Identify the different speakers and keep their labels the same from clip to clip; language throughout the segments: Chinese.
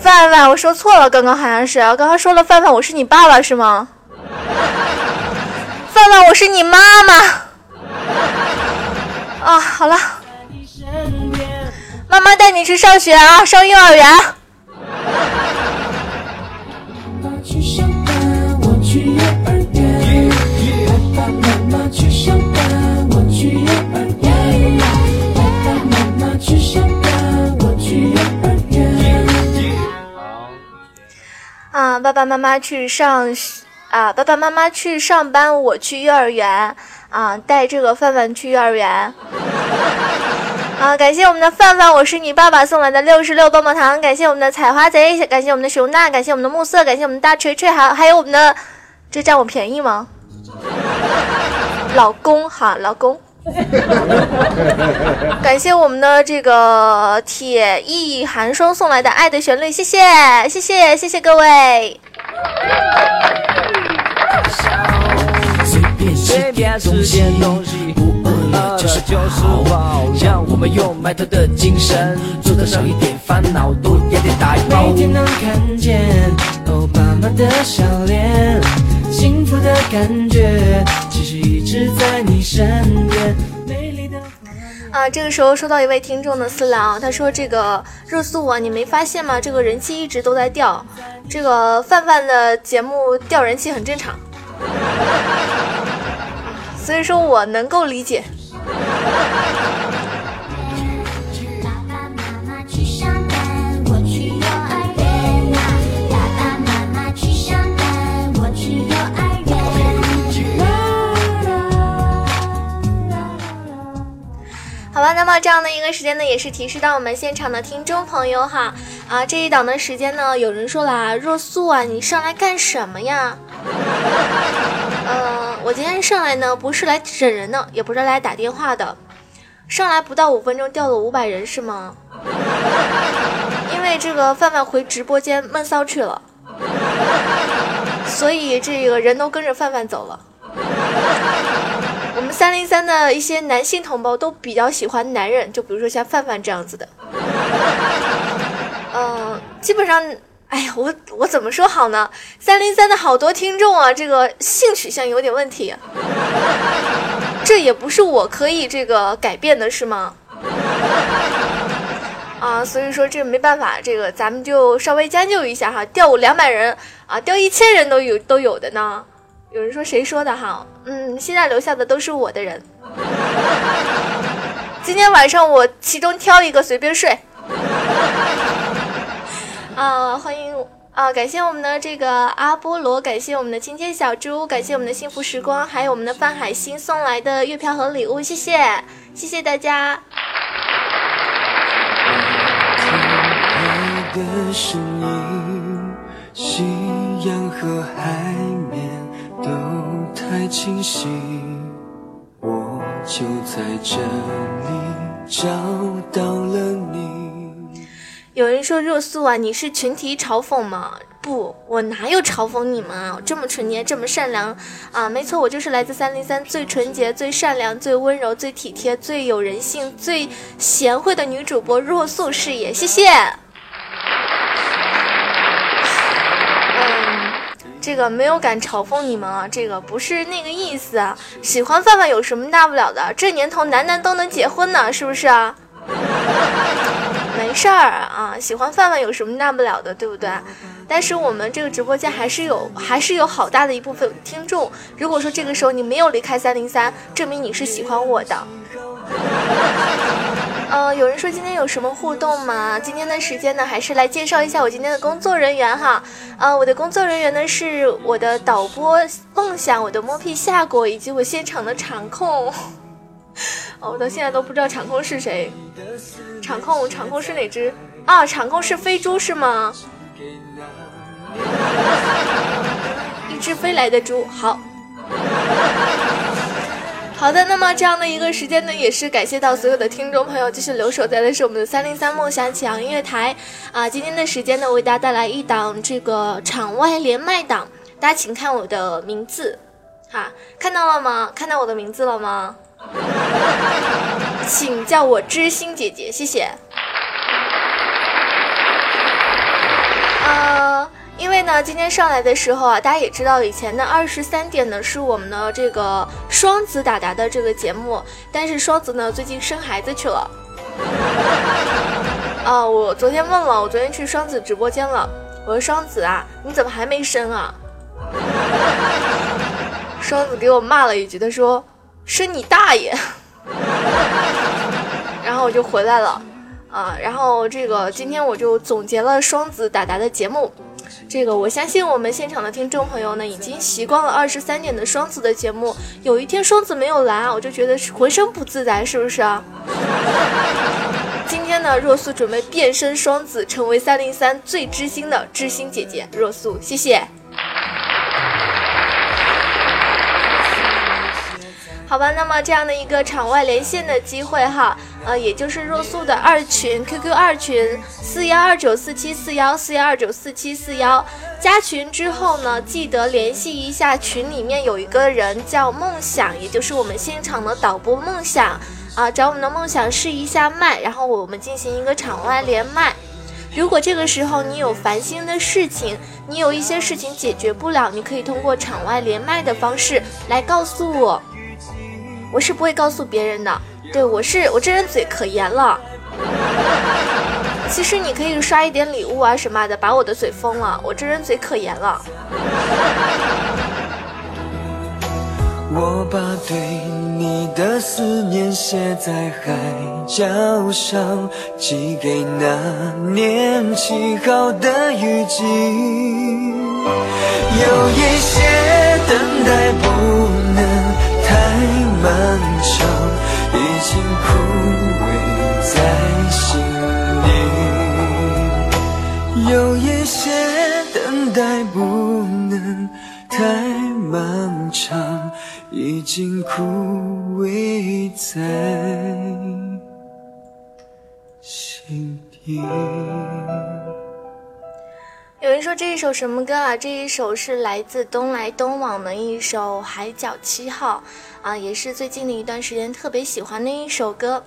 Speaker 1: 范范，我说错了，刚刚好像是，刚刚说了范范，我是你爸爸是吗？范范，我是你妈妈。啊，好了，妈妈带你去上学啊，上幼儿园。啊，爸爸妈妈去上，啊，爸爸妈妈去上班，我去幼儿园，啊，带这个范范去幼儿园。啊，感谢我们的范范，我是你爸爸送来的六十六棒棒糖，感谢我们的采花贼，感谢我们的熊大，感谢我们的暮色，感谢我们的大锤锤，还还有我们的，这占我便宜吗？老公哈，老公。感谢我们的这个铁翼寒霜送来的爱的旋律，谢谢谢谢谢谢各位。幸福的感觉，其实一啊，这个时候收到一位听众的私聊，他说：“这个热搜啊，你没发现吗？这个人气一直都在掉，这个范范的节目掉人气很正常。”所以说我能够理解。那么这样的一个时间呢，也是提示到我们现场的听众朋友哈啊，这一档的时间呢，有人说了啊，若素啊，你上来干什么呀？呃，我今天上来呢，不是来整人的，也不是来打电话的，上来不到五分钟掉了五百人是吗？因为这个范范回直播间闷骚去了，所以这个人都跟着范范走了。我们三零三的一些男性同胞都比较喜欢男人，就比如说像范范这样子的。嗯，基本上，哎呀，我我怎么说好呢？三零三的好多听众啊，这个性取向有点问题，这也不是我可以这个改变的，是吗？啊，所以说这没办法，这个咱们就稍微将就一下哈，调两百人啊，调一千人都有都有的呢。有人说谁说的哈？嗯，现在留下的都是我的人。今天晚上我其中挑一个随便睡。啊，欢迎啊！感谢我们的这个阿波罗，感谢我们的亲切小猪，感谢我们的幸福时光，还有我们的范海星送来的月票和礼物，谢谢，谢谢大家。清晰，我就在这里找到了你。有人说热素啊，你是群体嘲讽吗？不，我哪有嘲讽你们啊？这么纯洁，这么善良啊！没错，我就是来自三零三最纯洁、最善良、最温柔、最体贴、最有人性、最贤惠的女主播若素是也，谢谢。这个没有敢嘲讽你们啊，这个不是那个意思啊。喜欢范范有什么大不了的？这年头男男都能结婚呢，是不是啊？没事儿啊，喜欢范范有什么大不了的，对不对？但是我们这个直播间还是有，还是有好大的一部分听众。如果说这个时候你没有离开三零三，证明你是喜欢我的。呃，有人说今天有什么互动吗？今天的时间呢，还是来介绍一下我今天的工作人员哈。呃，我的工作人员呢是我的导播梦想，我的摸屁夏果，以及我现场的场控。哦，我到现在都不知道场控是谁。场控，场控是哪只？啊，场控是飞猪是吗？一只飞来的猪，好。好的，那么这样的一个时间呢，也是感谢到所有的听众朋友继续留守在的是我们的三零三梦想起航音乐台啊。今天的时间呢，为大家带来一档这个场外连麦档，大家请看我的名字，哈，看到了吗？看到我的名字了吗？请叫我知心姐姐，谢谢。因为呢，今天上来的时候啊，大家也知道，以前的二十三点呢是我们的这个双子达达的这个节目，但是双子呢最近生孩子去了。啊，我昨天问了，我昨天去双子直播间了，我说双子啊，你怎么还没生啊？双子给我骂了一句，他说生你大爷。然后我就回来了，啊，然后这个今天我就总结了双子达达的节目。这个我相信我们现场的听众朋友呢，已经习惯了二十三点的双子的节目。有一天双子没有来啊，我就觉得浑身不自在，是不是啊？今天呢，若素准备变身双子，成为三零三最知心的知心姐姐。若素，谢谢。好吧，那么这样的一个场外连线的机会哈，呃，也就是若素的二群 QQ 二群四幺二九四七四幺四幺二九四七四幺，加群之后呢，记得联系一下群里面有一个人叫梦想，也就是我们现场的导播梦想啊，找我们的梦想试一下麦，然后我们进行一个场外连麦。如果这个时候你有烦心的事情，你有一些事情解决不了，你可以通过场外连麦的方式来告诉我。我是不会告诉别人的，对我是我这人嘴可严了。其实你可以刷一点礼物啊什么的，把我的嘴封了。我这人嘴可严了。
Speaker 2: 我把对你的思念写在海角上，寄给那年七号的雨季。有一些等待不能。漫长，已经枯萎在心里。有一些等待不能太漫长，已经枯萎在心底。
Speaker 1: 有人说这一首什么歌啊？这一首是来自东来东往的一首《海角七号》啊，也是最近的一段时间特别喜欢的一首歌。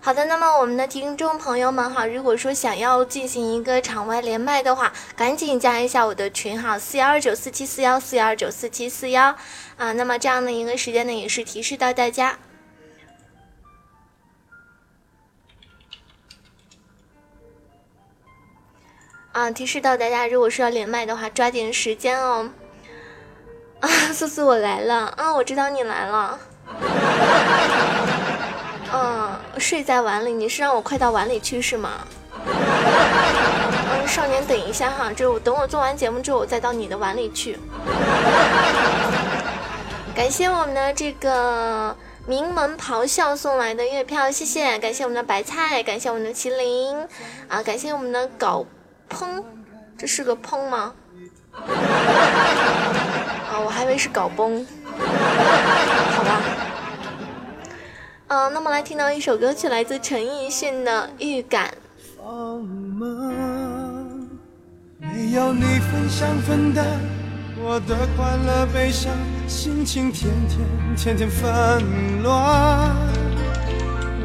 Speaker 1: 好的，那么我们的听众朋友们哈，如果说想要进行一个场外连麦的话，赶紧加一下我的群哈，四幺二九四七四幺四幺二九四七四幺啊。那么这样的一个时间呢，也是提示到大家。啊！提示到大家，如果是要连麦的话，抓紧时间哦。啊，素素我来了啊！我知道你来了。嗯，睡在碗里，你是让我快到碗里去是吗？嗯，少年等一下哈，就等我做完节目之后，我再到你的碗里去。感谢我们的这个名门咆哮送来的月票，谢谢！感谢我们的白菜，感谢我们的麒麟啊，感谢我们的狗。砰，这是个砰吗？啊，我还以为是搞崩。好吧。嗯，那么来听到一首歌曲，来自陈奕迅的《预感》。
Speaker 2: 没有你分享分担我的快乐悲伤，心情天天天天纷乱。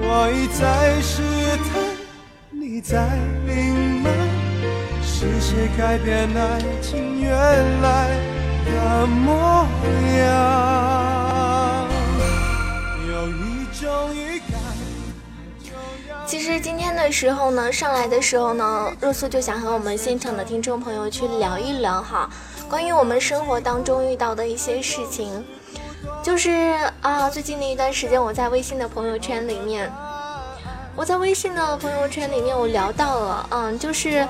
Speaker 2: 我一再试探，你在隐瞒。是谁改变爱情原来的模样？有一种预感。
Speaker 1: 其实今天的时候呢，上来的时候呢，若素就想和我们现场的听众朋友去聊一聊哈，关于我们生活当中遇到的一些事情。就是啊，最近的一段时间，我在微信的朋友圈里面，我在微信的朋友圈里面，我聊到了，嗯，就是。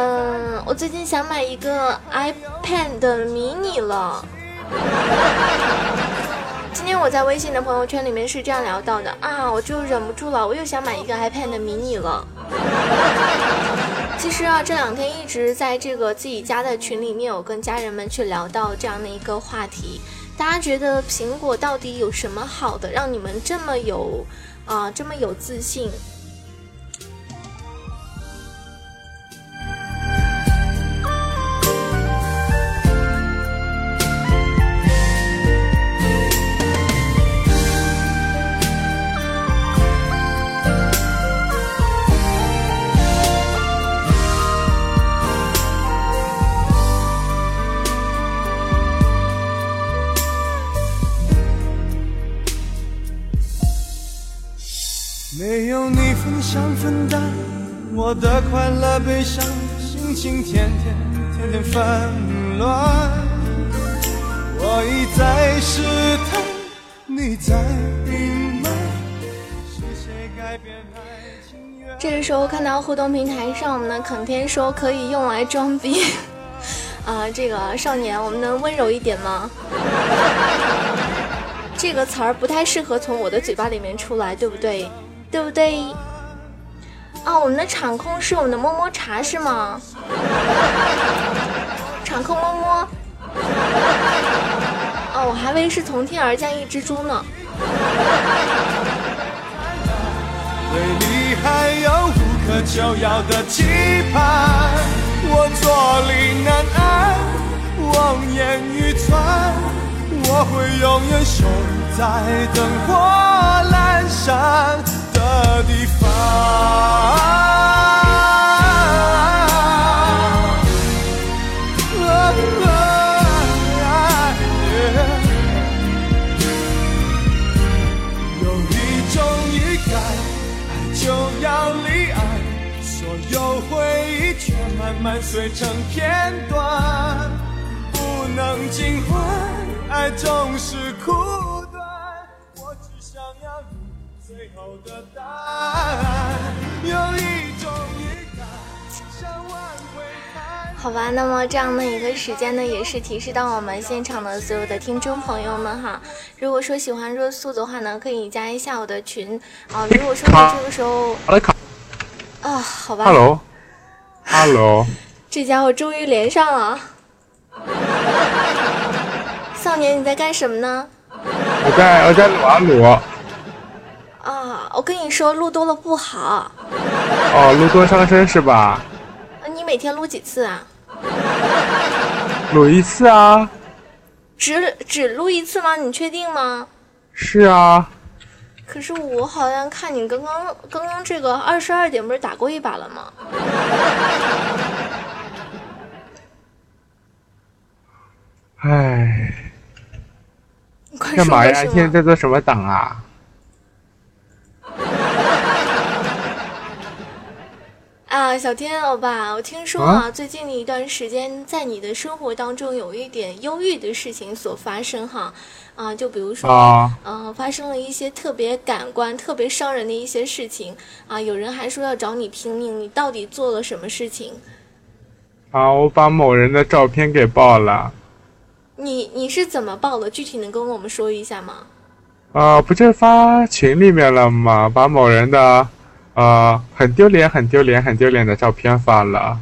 Speaker 1: 嗯，我最近想买一个 iPad mini 了。今天我在微信的朋友圈里面是这样聊到的啊，我就忍不住了，我又想买一个 iPad mini 了。其实啊，这两天一直在这个自己家的群里面，有跟家人们去聊到这样的一个话题。大家觉得苹果到底有什么好的，让你们这么有啊这么有自信？
Speaker 2: 想分担我的快乐悲伤，心情天天天天纷乱。我一再试探，你在隐瞒，是谁改变？
Speaker 1: 这个时候看到互动平台上，我们的肯天说可以用来装逼。啊，这个少年，我们能温柔一点吗？这个词儿不太适合从我的嘴巴里面出来，对不对？对不对？哦，我们的场控是我们的摸摸茶是吗？场控摸摸。哦，我还以为是从天而降一只猪呢。
Speaker 2: 对你还有无可救药的期盼，我坐立难安，望眼欲穿，我会永远守在灯火阑珊地方。有一种预感，爱就要离岸，所有回忆却慢慢碎成片段，不能尽欢，爱总是苦最后的答案。有一种预感，想挽回太
Speaker 1: 好吧，那么这样的一个时间呢，也是提示到我们现场的所有的听众朋友们哈。如果说喜欢热素的话呢，可以加一下我的群啊。如果说你这个时候啊，好吧
Speaker 3: ，Hello，Hello，
Speaker 1: 这家伙终于连上了。少年，你在干什么呢？
Speaker 3: 我在我在撸啊撸，
Speaker 1: 啊，我跟你说，录多了不好。
Speaker 3: 哦，撸多伤身是吧？
Speaker 1: 啊你每天录几次啊？
Speaker 3: 撸一次啊？
Speaker 1: 只只录一次吗？你确定吗？
Speaker 3: 是啊，
Speaker 1: 可是我好像看你刚刚刚刚这个二十二点不是打过一把了吗？
Speaker 3: 唉，干嘛呀？现在在做什么档啊？
Speaker 1: 啊，小天欧巴，我听说啊，最近的一段时间，在你的生活当中有一点忧郁的事情所发生哈，啊，就比如说，
Speaker 3: 啊
Speaker 1: 呃，发生了一些特别感官、特别伤人的一些事情啊，有人还说要找你拼命，你到底做了什么事情？
Speaker 3: 啊，我把某人的照片给爆了。
Speaker 1: 你你是怎么爆的？具体能跟我们说一下吗？
Speaker 3: 啊，不就发群里面了吗？把某人的，呃，很丢脸、很丢脸、很丢脸的照片发了。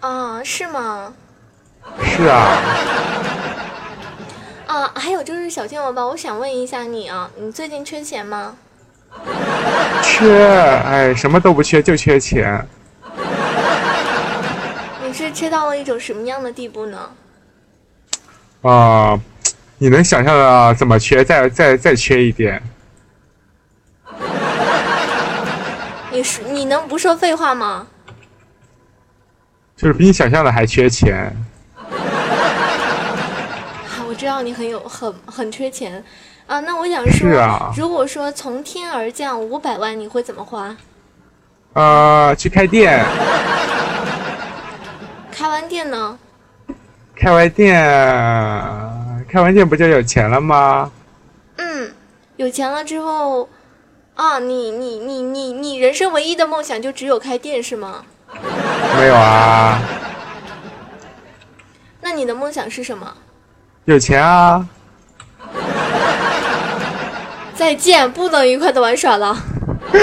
Speaker 1: 啊，是吗？
Speaker 3: 是啊，
Speaker 1: 啊，还有就是小天鹅吧，我想问一下你啊，你最近缺钱吗？
Speaker 3: 缺，哎，什么都不缺，就缺钱。
Speaker 1: 你是缺到了一种什么样的地步呢？
Speaker 3: 啊、你能想象的怎么缺？再再再缺一点。
Speaker 1: 你是你能不说废话吗？
Speaker 3: 就是比你想象的还缺钱。
Speaker 1: 好，我知道你很有很很缺钱啊。那我想说，如果说从天而降五百万，你会怎么花？
Speaker 3: 呃，去开店，
Speaker 1: 开完店呢？
Speaker 3: 开完店，开完店不就有钱了吗？
Speaker 1: 嗯，有钱了之后，啊，你你你你你人生唯一的梦想就只有开店是吗？
Speaker 3: 没有啊，
Speaker 1: 那你的梦想是什么？
Speaker 3: 有钱啊。
Speaker 1: 再见，不能愉快的玩耍了。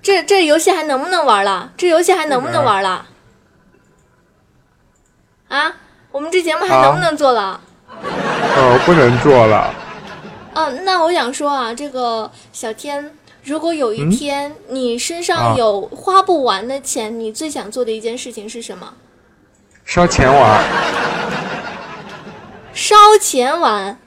Speaker 1: 这这游戏还能不能玩了？这游戏还能不能玩了？啊，我们这节目还能不能做了？
Speaker 3: 哦，不能做了。
Speaker 1: 嗯、那我想说啊，这个小天，如果有一天你身上
Speaker 3: 啊
Speaker 1: 有花不完的钱，你最想做的一件事情是什么？
Speaker 3: 烧钱玩，
Speaker 1: 烧钱玩。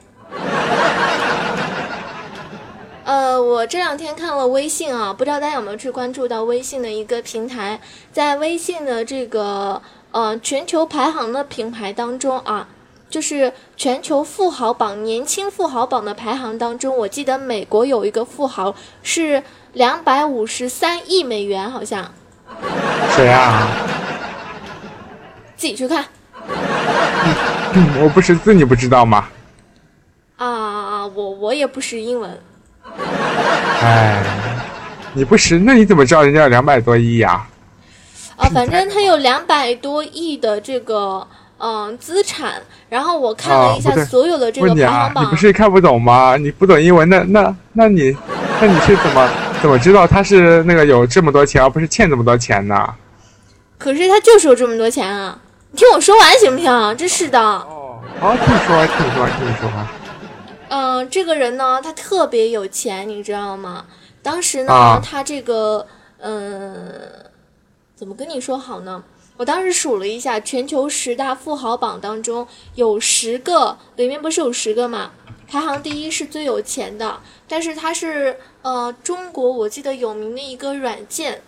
Speaker 1: 呃，我这两天看了微信啊，不知道大家有没有去关注到微信的一个平台，在微信的这个呃全球排行的品牌当中啊，就是全球富豪榜年轻富豪榜的排行当中，我记得美国有一个富豪是两百五十三亿美元，好像
Speaker 3: 谁啊？
Speaker 1: 自己去看
Speaker 3: 嗯我不识字，你不知道吗？
Speaker 1: 啊！我我也不识英文，
Speaker 3: 哎，你不识，那你怎么知道人家有两百多亿呀、
Speaker 1: 啊，反正他有两百多亿的这个嗯资产，然后我看了一下所有的这个排行，榜
Speaker 3: 你不，是看不懂吗？你不懂英文，那那那你那你是怎么怎么知道他是那个有这么多钱，而不是欠这么多钱呢？
Speaker 1: 可是他就是有这么多钱啊！你听我说完行不行？真是的。
Speaker 3: 哦，好，听你说，听你说，听你说话。
Speaker 1: 嗯，这个人呢，他特别有钱，你知道吗？当时呢，
Speaker 3: 啊
Speaker 1: 他这个，嗯，怎么跟你说好呢？我当时数了一下，全球十大富豪榜当中有十个，里面不是有十个嘛？排行第一是最有钱的，但是它是呃中国我记得有名的一个软件，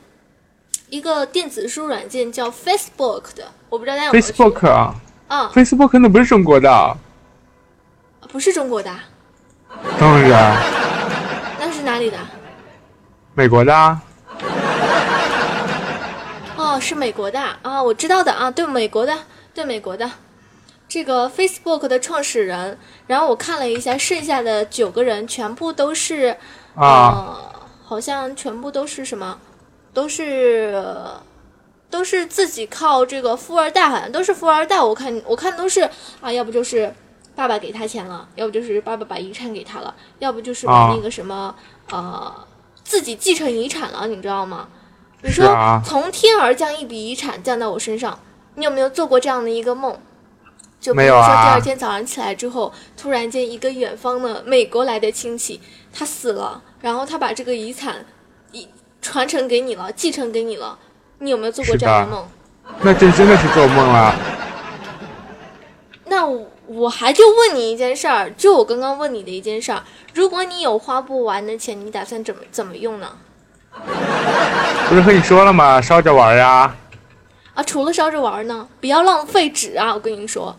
Speaker 1: 一个电子书软件叫 Facebook 的，我不知道大家有没有
Speaker 3: Facebook 啊
Speaker 1: 啊
Speaker 3: ，，Facebook 那不是中国的，
Speaker 1: 不是中国的啊，
Speaker 3: 当然
Speaker 1: 那是哪里的？
Speaker 3: 美国的啊。
Speaker 1: 哦，是美国的啊，我知道的啊，对，美国的，对，美国的，这个 Facebook 的创始人。然后我看了一下，剩下的九个人全部都是，
Speaker 3: 啊，
Speaker 1: 呃，好像全部都是什么，都是，都是自己靠这个富二代，好像都是富二代。我看，我看都是啊，要不就是爸爸给他钱了，要不就是爸爸把遗产给他了，要不就是把
Speaker 3: 啊
Speaker 1: 那个什么，呃，自己继承遗产了，你知道吗？你说
Speaker 3: 啊
Speaker 1: 从天而降一笔遗产降到我身上，你有没有做过这样的一个梦？就比如说
Speaker 3: 没有啊
Speaker 1: 第二天早上起来之后，突然间一个远方的美国来的亲戚他死了，然后他把这个遗产遗传承给你了，继承给你了，你有没有做过这样的梦？
Speaker 3: 那这真的是做梦了。
Speaker 1: 那我我还就问你一件事儿，就我刚刚问你的一件事儿，如果你有花不完的钱，你打算怎么怎么用呢？
Speaker 3: 不是和你说了吗？烧着玩呀。
Speaker 1: 啊，除了烧着玩儿呢，不要浪费纸啊！我跟你说。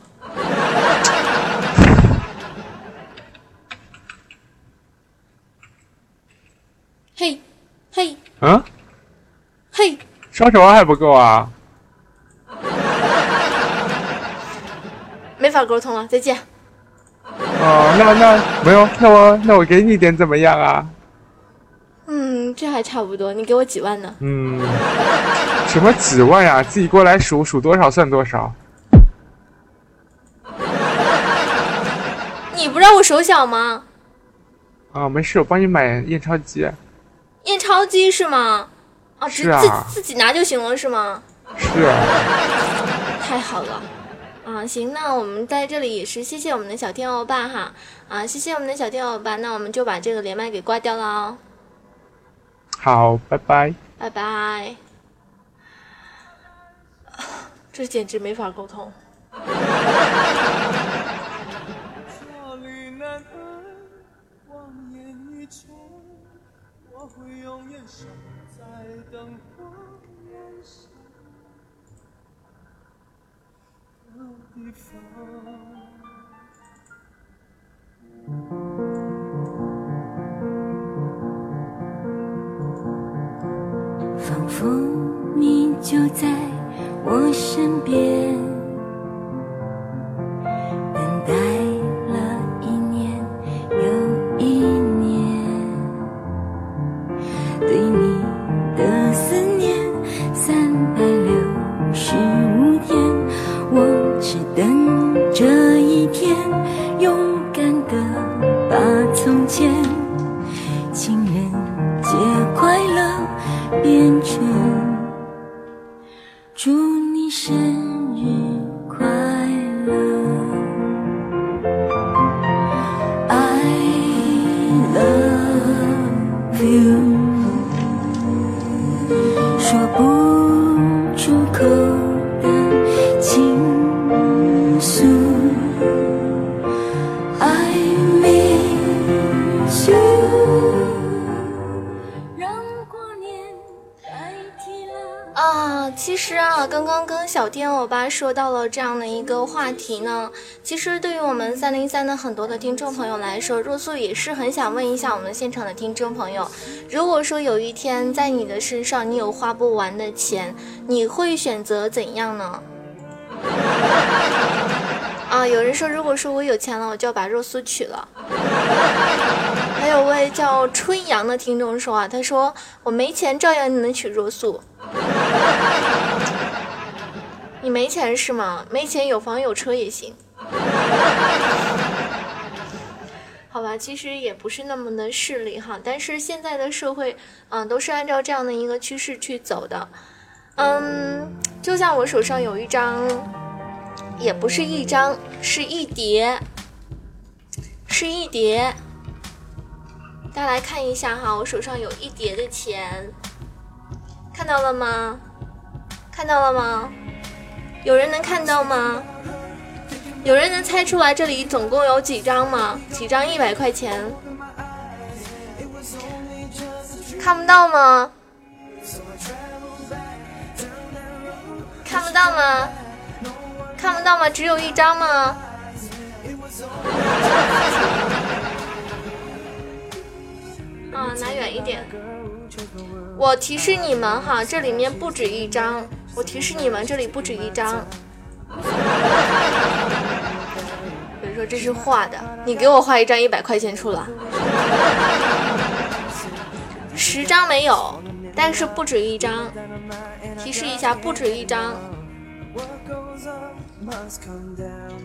Speaker 1: 嘿，嘿，
Speaker 3: 嗯，
Speaker 1: 嘿，
Speaker 3: 烧着玩还不够啊。
Speaker 1: 没法沟通了，再见。
Speaker 3: 哦，那那没有，那我那我给你点怎么样啊？
Speaker 1: 嗯，这还差不多，你给我几万呢？
Speaker 3: 嗯，什么几万呀？自己过来数数多少算多少。
Speaker 1: 你不知道我手小吗？
Speaker 3: 啊，没事，我帮你买验钞机。
Speaker 1: 验钞机是吗？啊，自
Speaker 3: 是啊
Speaker 1: 自自己拿就行了是吗？
Speaker 3: 是啊，
Speaker 1: 太好了，啊，行，那我们在这里也是谢谢我们的小天欧巴哈，啊，谢谢我们的小天欧巴，那我们就把这个连麦给挂掉了哦，
Speaker 3: 好，拜拜。
Speaker 1: 拜拜。这简直没法沟通。
Speaker 2: 坐立难安，望眼欲穿，我会永远守在灯火阑珊的地方。
Speaker 4: 仿佛你就在我身边，
Speaker 1: 题呢。其实对于我们三零三的很多的听众朋友来说，若素也是很想问一下我们现场的听众朋友：如果说有一天在你的身上你有花不完的钱，你会选择怎样呢？啊，有人说，如果说我有钱了，我就要把若素娶了。还有位叫春阳的听众说啊，他说我没钱照样能娶若素。你没钱是吗？没钱有房有车也行。好吧，其实也不是那么的势利哈，但是现在的社会，嗯，都是按照这样的一个趋势去走的。嗯，就像我手上有一张，也不是一张，是一叠，是一叠。大家来看一下哈，我手上有一叠的钱，看到了吗？看到了吗？有人能看到吗？有人能猜出来这里总共有几张吗？几张一百块钱？看不到吗？看不到吗？看不到吗？只有一张吗？啊，拿远一点。我提示你们哈，这里面不止一张。我提示你们，这里不止一张。有人说这是画的，你给我画一张一百块钱出来。十张没有，但是不止一张。提示一下，不止一张，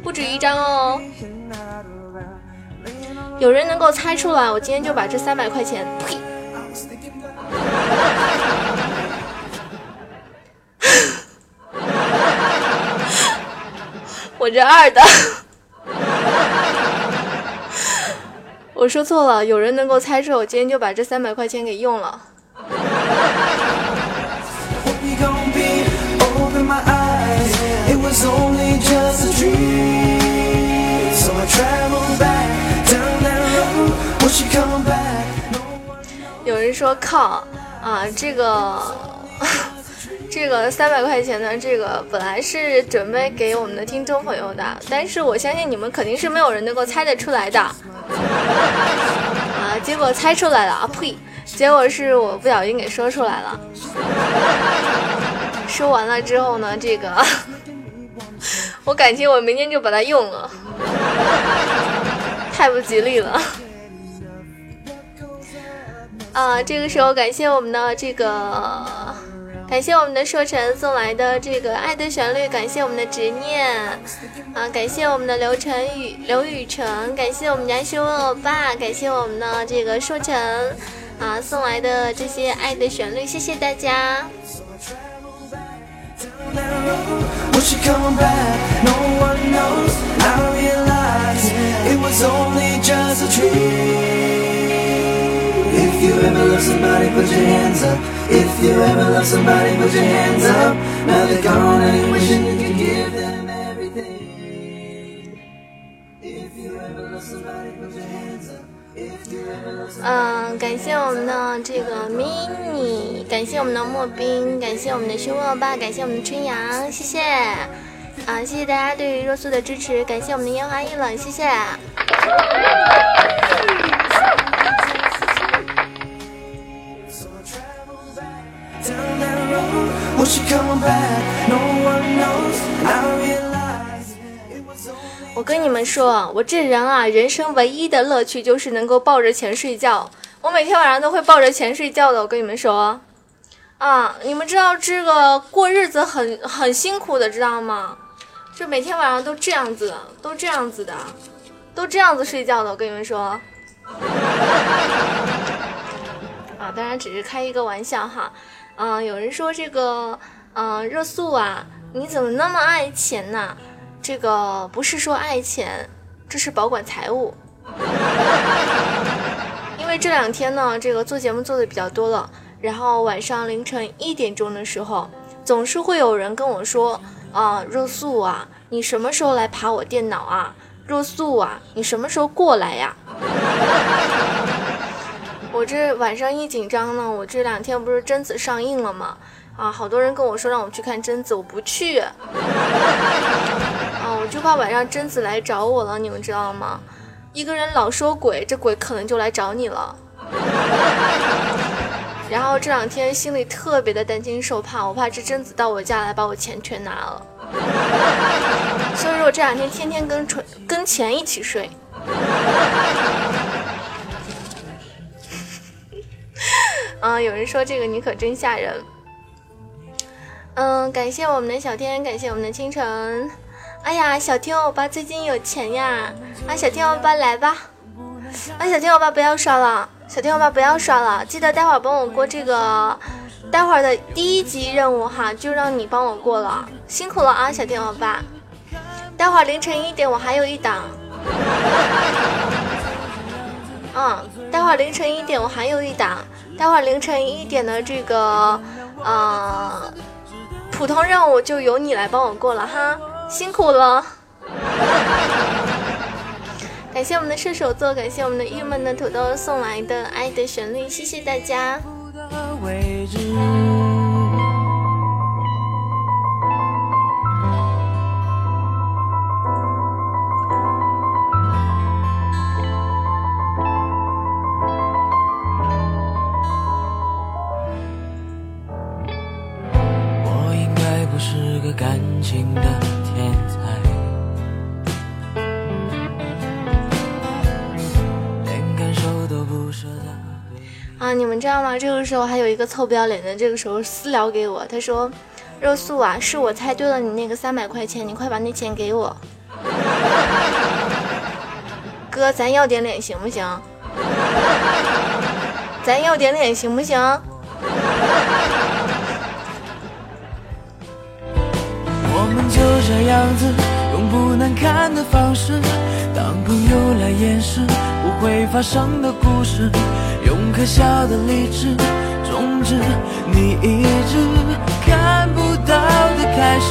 Speaker 1: 不止一张哦。有人能够猜出来，我今天就把这三百块钱，呸！我这二的，我说错了，有人能够猜出，我今天就把这三百块钱给用了。有人说靠啊，这个。这个三百块钱的这个本来是准备给我们的听众朋友的，但是我相信你们肯定是没有人能够猜得出来的啊！结果猜出来了啊呸！结果是我不小心给说出来了。说完了之后呢，这个 我感觉我明天就把它用了，太不吉利了。啊，这个时候感谢我们的这个。感谢我们的硕晨送来的这个爱的旋律，感谢我们的执念，啊，感谢我们的刘晨宇、刘雨辰，感谢我们家修欧巴，感谢我们的这个硕晨，啊，送来的这些爱的旋律，谢谢大家。嗯，感谢我们的这个 mini，感谢我们的莫冰，感谢我们的凶恶爸，感谢我们的春阳，谢谢。啊，谢谢大家对于若素的支持，感谢我们的烟花易冷，谢谢。我跟你们说，我这人啊，人生唯一的乐趣就是能够抱着钱睡觉。我每天晚上都会抱着钱睡觉的。我跟你们说，啊，你们知道这个过日子很很辛苦的，知道吗？就每天晚上都这样子，都这样子的，都这样子睡觉的。我跟你们说，啊，当然只是开一个玩笑哈。嗯，有人说这个，嗯，热素啊，你怎么那么爱钱呢？这个不是说爱钱，这是保管财务。因为这两天呢，这个做节目做的比较多了，然后晚上凌晨一点钟的时候，总是会有人跟我说，啊，若素啊，你什么时候来爬我电脑啊？若素啊，你什么时候过来呀？我这晚上一紧张呢，我这两天不是贞子上映了吗？啊，好多人跟我说让我去看贞子，我不去。我就怕晚上贞子来找我了，你们知道吗？一个人老说鬼，这鬼可能就来找你了。然后这两天心里特别的担惊受怕，我怕这贞子到我家来把我钱全拿了。所以说我这两天天天跟纯跟钱一起睡。嗯，有人说这个你可真吓人。嗯，感谢我们的小天，感谢我们的清晨。哎呀，小天欧巴最近有钱呀！啊，小天欧巴来吧！啊，小天欧巴不要刷了，小天欧巴不要刷了，记得待会儿帮我过这个，待会儿的第一级任务哈，就让你帮我过了，辛苦了啊，小天欧巴！待会儿凌晨一点我还有一档。嗯，待会儿凌晨一点我还有一档，待会儿凌晨一点的这个，呃，普通任务就由你来帮我过了哈，辛苦了。感谢我们的射手座，感谢我们的郁闷的土豆送来的爱的旋律，谢谢大家。我应该不是个感情的啊，你们知道吗？这个时候还有一个臭不要脸的，这个时候私聊给我，他说：“肉素啊，是我猜对了你那个三百块钱，你快把那钱给我。”哥，咱要点脸行不行？咱要点脸行不行？我们就这样子，用不难看的方式，当朋友来掩饰不会发生的故事。用可笑的理智终止你一直看不到的开始，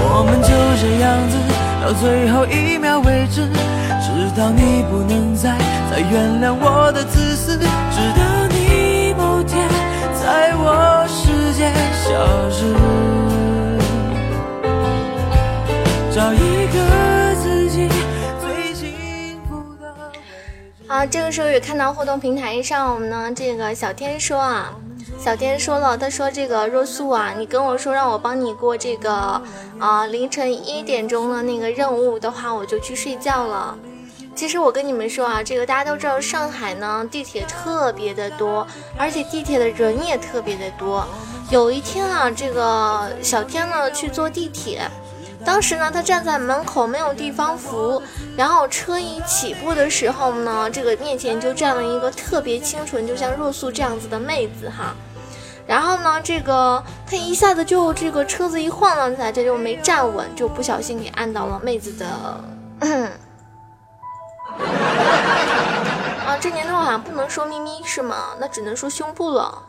Speaker 1: 我们就这样子到最后一秒为止，直到你不能再再原谅我的自私，直到你某天在我世界消失，啊，这个时候也看到互动平台上，我们呢这个小天说啊，小天说了，他说这个若素啊，你跟我说让我帮你过这个啊凌晨一点钟的那个任务的话，我就去睡觉了。其实我跟你们说啊，这个大家都知道，上海呢地铁特别的多，而且地铁的人也特别的多。有一天啊，这个小天呢去坐地铁。当时呢，他站在门口没有地方扶，然后车一起步的时候呢，这个面前就站了一个特别清纯，就像若素这样子的妹子哈。然后呢，这个他一下子就这个车子一晃荡起来，这就没站稳，就不小心给按到了妹子的。啊，这年头好像不能说咪咪是吗？那只能说胸部了。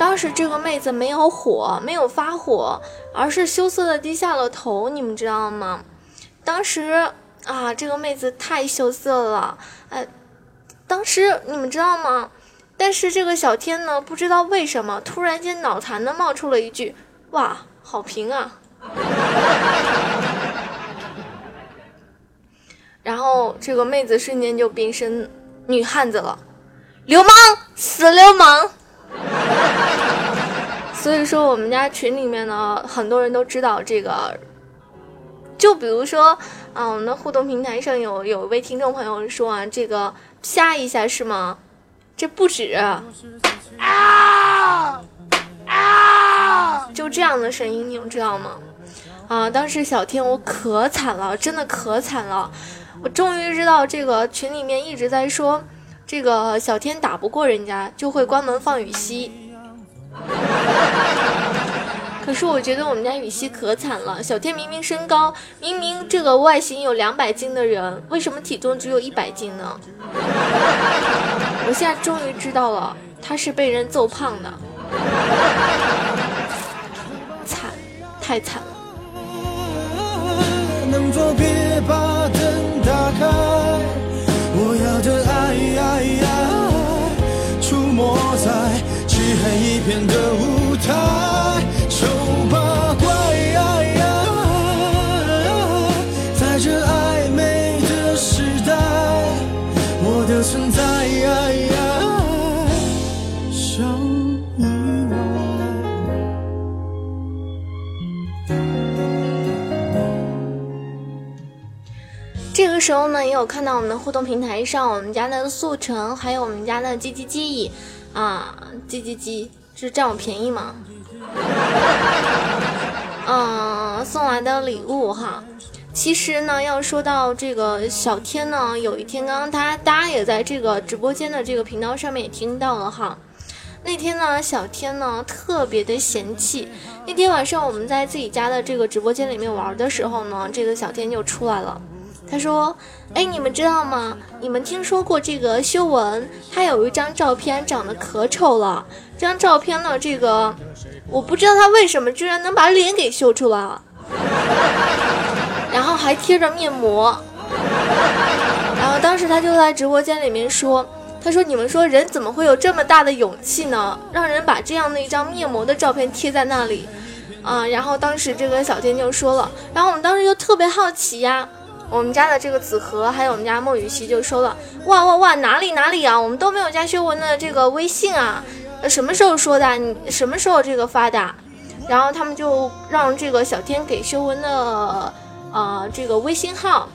Speaker 1: 当时这个妹子没有火，没有发火，而是羞涩的低下了头，你们知道吗？当时啊，这个妹子太羞涩了，哎，当时你们知道吗？但是这个小天呢，不知道为什么突然间脑残的冒出了一句：“哇，好评啊！” 然后这个妹子瞬间就变身女汉子了，流氓，死流氓！所以说，我们家群里面呢，很多人都知道这个。就比如说，啊，我们的互动平台上有有一位听众朋友说啊，这个啪一下是吗？这不止啊啊！就这样的声音，你们知道吗？啊，当时小天我可惨了，真的可惨了。我终于知道，这个群里面一直在说，这个小天打不过人家，就会关门放雨熙。可是我觉得我们家雨熙可惨了，小天明明身高，明明这个外形有两百斤的人，为什么体重只有一百斤呢？我现在终于知道了，他是被人揍胖的，惨，太惨了。能否别把灯打开？我要的爱，出没在。
Speaker 2: 漆黑一片的舞台，
Speaker 1: 时候呢，也有看到我们的互动平台上，我们家的速成，还有我们家的叽叽叽。啊，叽叽叽，是占我便宜吗？嗯，送来的礼物哈。其实呢，要说到这个小天呢，有一天刚刚大家大家也在这个直播间的这个频道上面也听到了哈。那天呢，小天呢特别的嫌弃。那天晚上我们在自己家的这个直播间里面玩的时候呢，这个小天就出来了。他说：“哎，你们知道吗？你们听说过这个修文？他有一张照片长得可丑了。这张照片呢，这个我不知道他为什么居然能把脸给修出来了，然后还贴着面膜。然后当时他就在直播间里面说：‘他说你们说人怎么会有这么大的勇气呢？让人把这样的一张面膜的照片贴在那里啊？’然后当时这个小天就说了，然后我们当时就特别好奇呀。”我们家的这个子禾，还有我们家莫雨熙就说了，哇哇哇，哪里哪里啊，我们都没有加修文的这个微信啊，什么时候说的？你什么时候这个发的？然后他们就让这个小天给修文的呃这个微信号，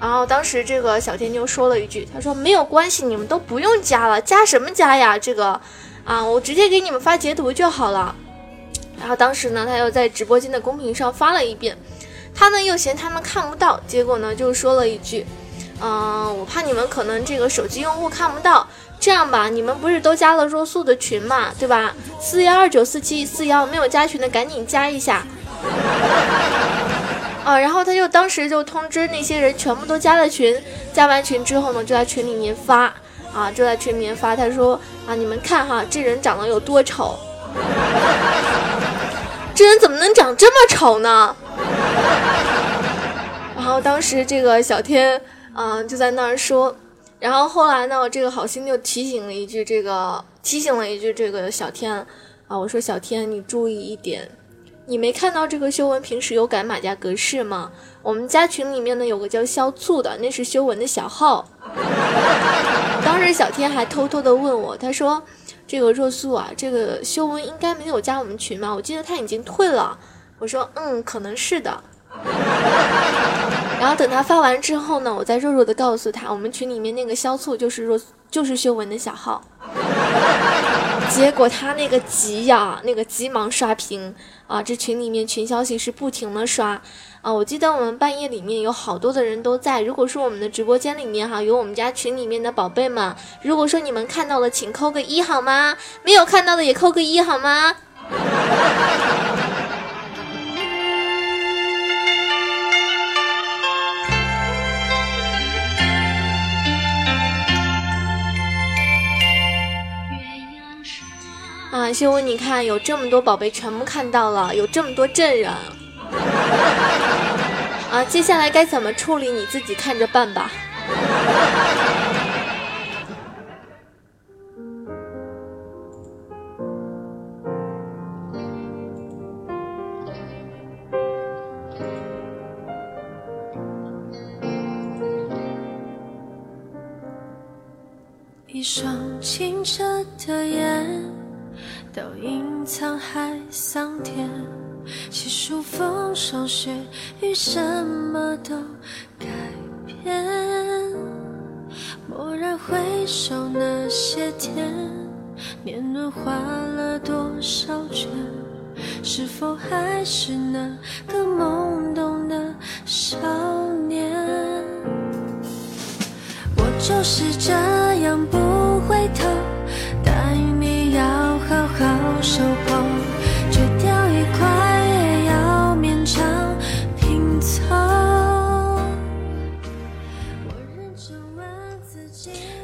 Speaker 1: 然后当时这个小天就说了一句，他说没有关系，你们都不用加了，加什么加呀？这个啊，我直接给你们发截图就好了。然后当时呢，他又在直播间的公屏上发了一遍。他呢又嫌他们看不到，结果呢就说了一句：“嗯，我怕你们可能这个手机用户看不到，这样吧，你们不是都加了若素的群嘛，对吧？四幺二九四七四幺没有加群的赶紧加一下。”啊，然后他就当时就通知那些人全部都加了群，加完群之后呢，就在群里面发啊，就在群里面发，他说：“啊，你们看哈，这人长得有多丑。”这人怎么能长这么丑呢？然后当时这个小天，嗯，就在那儿说。然后后来呢，这个好心就提醒了一句，这个提醒了一句这个小天，啊，我说小天，你注意一点，你没看到这个修文平时有改马甲格式吗？我们家群里面呢有个叫肖醋的，那是修文的小号。当时小天还偷偷的问我，他说。这个若素啊，这个修文应该没有加我们群吧？我记得他已经退了。我说，嗯，可能是的。然后等他发完之后呢，我再弱弱的告诉他，我们群里面那个肖醋就是若，就是修文的小号。结果他那个急呀，那个急忙刷屏啊，这群里面群消息是不停的刷。啊，我记得我们半夜里面有好多的人都在。如果说我们的直播间里面哈有我们家群里面的宝贝们，如果说你们看到了，请扣个一好吗？没有看到的也扣个一好吗？啊，秀文，你看有这么多宝贝全部看到了，有这么多证人。啊，接下来该怎么处理你自己看着办吧。
Speaker 4: 一双清澈的眼，都隐藏海桑田。细数风霜雪雨，什么都改变。蓦然回首，那些天，年轮画了多少圈？是否还是那个懵懂的少年？我就是这样不回头，要好好守候，就掉一块
Speaker 1: 也要勉强拼凑。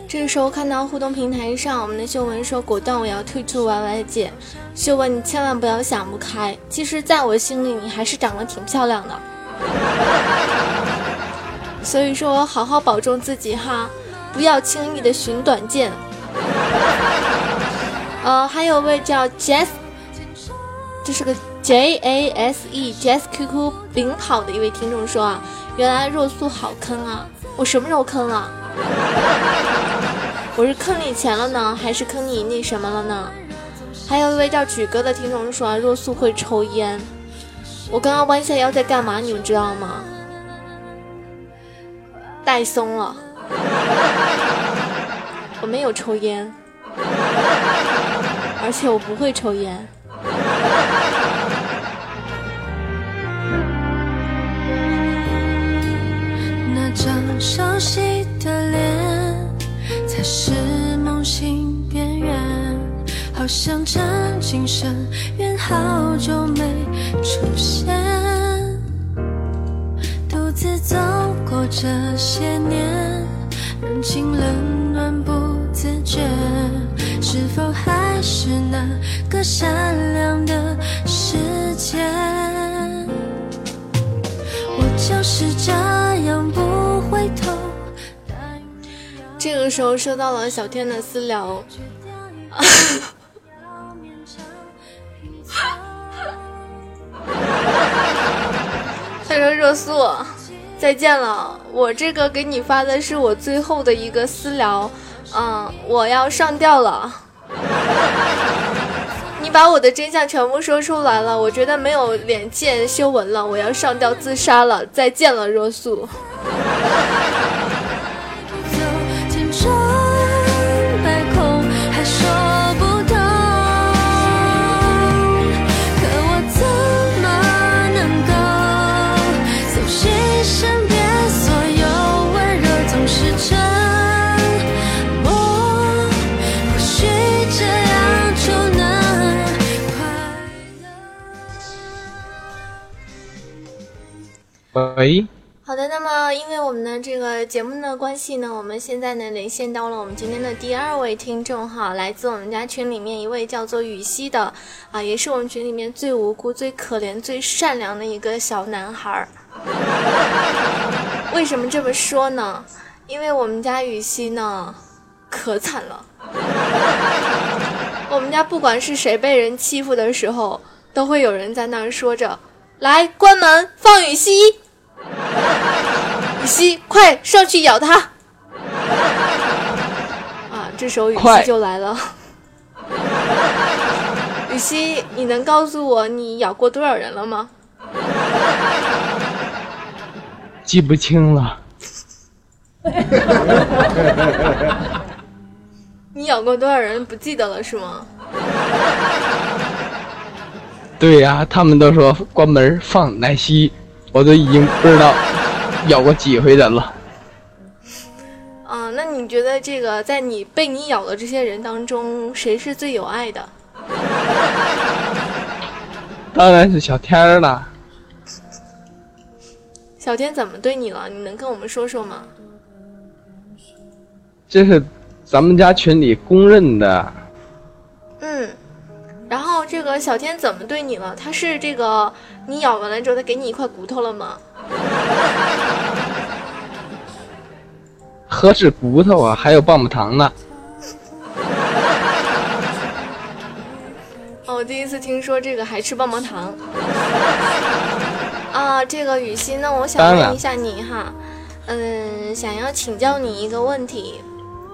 Speaker 1: 这时候看到互动平台上，我们的秀文说：“果断我要退出 YY 界。”秀文，你千万不要想不开。其实，在我心里，你还是长得挺漂亮的。所以说，好好保重自己哈，不要轻易的寻短见。呃，还有位叫 Jas，这是个 J A S E，Jas QQ 领跑的一位听众说啊，原来若素好坑啊！我什么时候坑了？我是坑你钱了呢，还是坑你那什么了呢？还有一位叫举哥的听众说啊，若素会抽烟。我刚刚弯下腰在干嘛？你们知道吗？带松了。我没有抽烟，而且我不会抽烟。
Speaker 4: 那张熟悉的脸，才是梦醒边缘，好像陈景深远好久没出现。独自走过这些年，人情冷暖不自觉，是否还是那个善良的世界？我就是这样不回头。
Speaker 1: 这个时候收到了小天的私聊，他说：“热素，再见了。我这个给你发的是我最后的一个私聊，嗯，我要上吊了。你把我的真相全部说出来了，我觉得没有脸见修文了，我要上吊自杀了。再见了，若素。”
Speaker 5: 喂，
Speaker 1: 好的，那么因为我们的这个节目的关系呢，我们现在呢连线到了我们今天的第二位听众哈，来自我们家群里面一位叫做雨熙的啊，也是我们群里面最无辜、最可怜、最善良的一个小男孩。为什么这么说呢？因为我们家雨熙呢可惨了，我们家不管是谁被人欺负的时候，都会有人在那儿说着：“来，关门，放雨熙。” 雨熙，快上去咬他！啊，这时候雨
Speaker 5: 快
Speaker 1: 熙就来了。雨熙，你能告诉我你咬过多少人了吗？
Speaker 5: 记不清了，
Speaker 1: 你咬过多少人不记得了是吗？
Speaker 5: 对呀、他们都说关门放奶昔，我都已经不知道咬过几回人了。
Speaker 1: 嗯，那你觉得这个在你被你咬的这些人当中，谁是最有爱的？
Speaker 5: 当然是小天儿了，
Speaker 1: 小天怎么对你了？你能跟我们说说吗？
Speaker 5: 这是咱们家群里公认的。
Speaker 1: 嗯，然后这个小天怎么对你了？他是这个你咬完了之后，他给你一块骨头了吗？
Speaker 5: 何止骨头啊，还有棒棒糖呢。
Speaker 1: 哦，我第一次听说这个还吃棒棒糖。啊，这个雨欣那，我想问一下你哈，嗯，想要请教你一个问题，